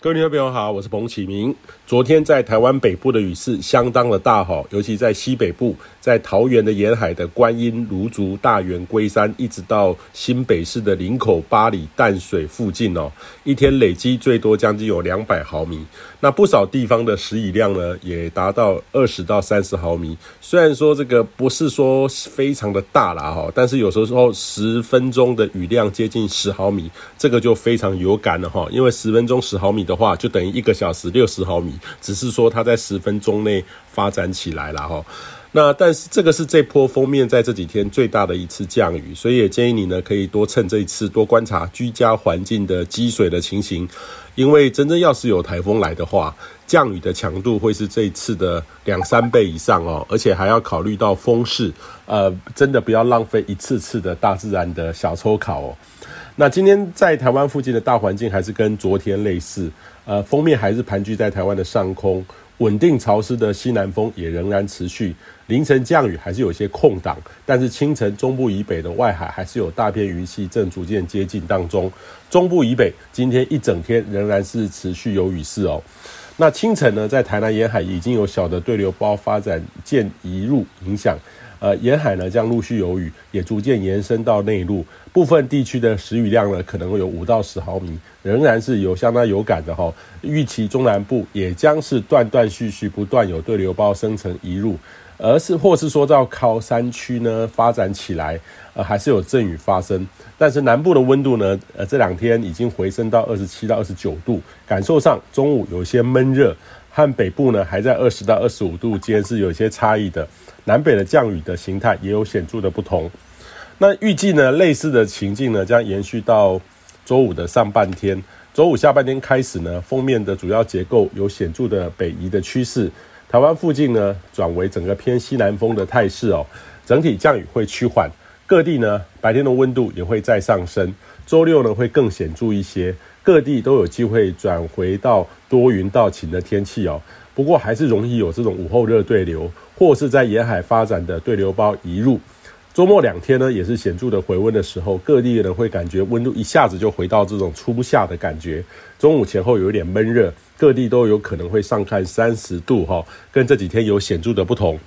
各位听众朋友好，我是彭启明。昨天在台湾北部的雨势相当的大哈，尤其在西北部，在桃园的沿海的观音、芦竹、大园、龟山，一直到新北市的林口、八里、淡水附近哦，一天累积最多将近有两百毫米。那不少地方的时雨量呢，也达到二十到三十毫米。虽然说这个不是说非常的大啦哈，但是有时候十分钟的雨量接近十毫米，这个就非常有感了哈，因为十分钟十毫米。的话就等于一个小时六十毫米，只是说它在十分钟内发展起来了哈。那但是这个是这波封面在这几天最大的一次降雨，所以也建议你呢可以多趁这一次多观察居家环境的积水的情形，因为真正要是有台风来的话，降雨的强度会是这一次的两三倍以上哦，而且还要考虑到风势，呃，真的不要浪费一次次的大自然的小抽考哦。那今天在台湾附近的大环境还是跟昨天类似，呃，封面还是盘踞在台湾的上空，稳定潮湿的西南风也仍然持续。凌晨降雨还是有些空档，但是清晨中部以北的外海还是有大片云系正逐渐接近当中。中部以北今天一整天仍然是持续有雨势哦。那清晨呢，在台南沿海已经有小的对流包发展渐移入影响。呃，沿海呢将陆续有雨，也逐渐延伸到内陆部分地区的时雨量呢，可能会有五到十毫米，仍然是有相当有感的哈。预期中南部也将是断断续续不断有对流包生成移入，而是或是说到靠山区呢发展起来，呃，还是有阵雨发生。但是南部的温度呢，呃，这两天已经回升到二十七到二十九度，感受上中午有些闷热。和北部呢，还在二十到二十五度间是有些差异的。南北的降雨的形态也有显著的不同。那预计呢，类似的情境呢，将延续到周五的上半天。周五下半天开始呢，锋面的主要结构有显著的北移的趋势。台湾附近呢，转为整个偏西南风的态势哦。整体降雨会趋缓，各地呢，白天的温度也会再上升。周六呢，会更显著一些。各地都有机会转回到多云到晴的天气哦，不过还是容易有这种午后热对流，或是在沿海发展的对流包移入。周末两天呢，也是显著的回温的时候，各地人会感觉温度一下子就回到这种初夏的感觉。中午前后有一点闷热，各地都有可能会上看三十度哈，跟这几天有显著的不同。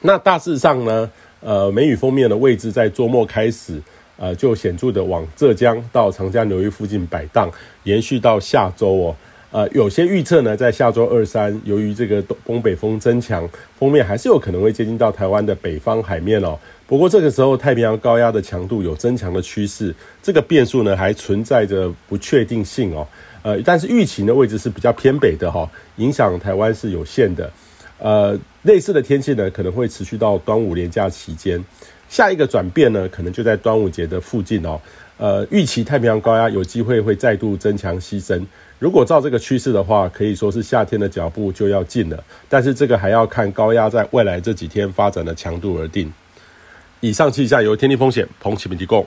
那大致上呢，呃，梅雨锋面的位置在周末开始。呃，就显著的往浙江到长江流域附近摆荡，延续到下周哦。呃，有些预测呢，在下周二三，由于这个东东北风增强，锋面还是有可能会接近到台湾的北方海面哦。不过这个时候，太平洋高压的强度有增强的趋势，这个变数呢还存在着不确定性哦。呃，但是预期的位置是比较偏北的哈、影响台湾是有限的。呃，类似的天气呢，可能会持续到端午连假期间。下一个转变呢，可能就在端午节的附近哦。呃，预期太平洋高压有机会会再度增强西伸。如果照这个趋势的话，可以说是夏天的脚步就要近了。但是这个还要看高压在未来这几天发展的强度而定。以上气象由天地风险彭启明提供。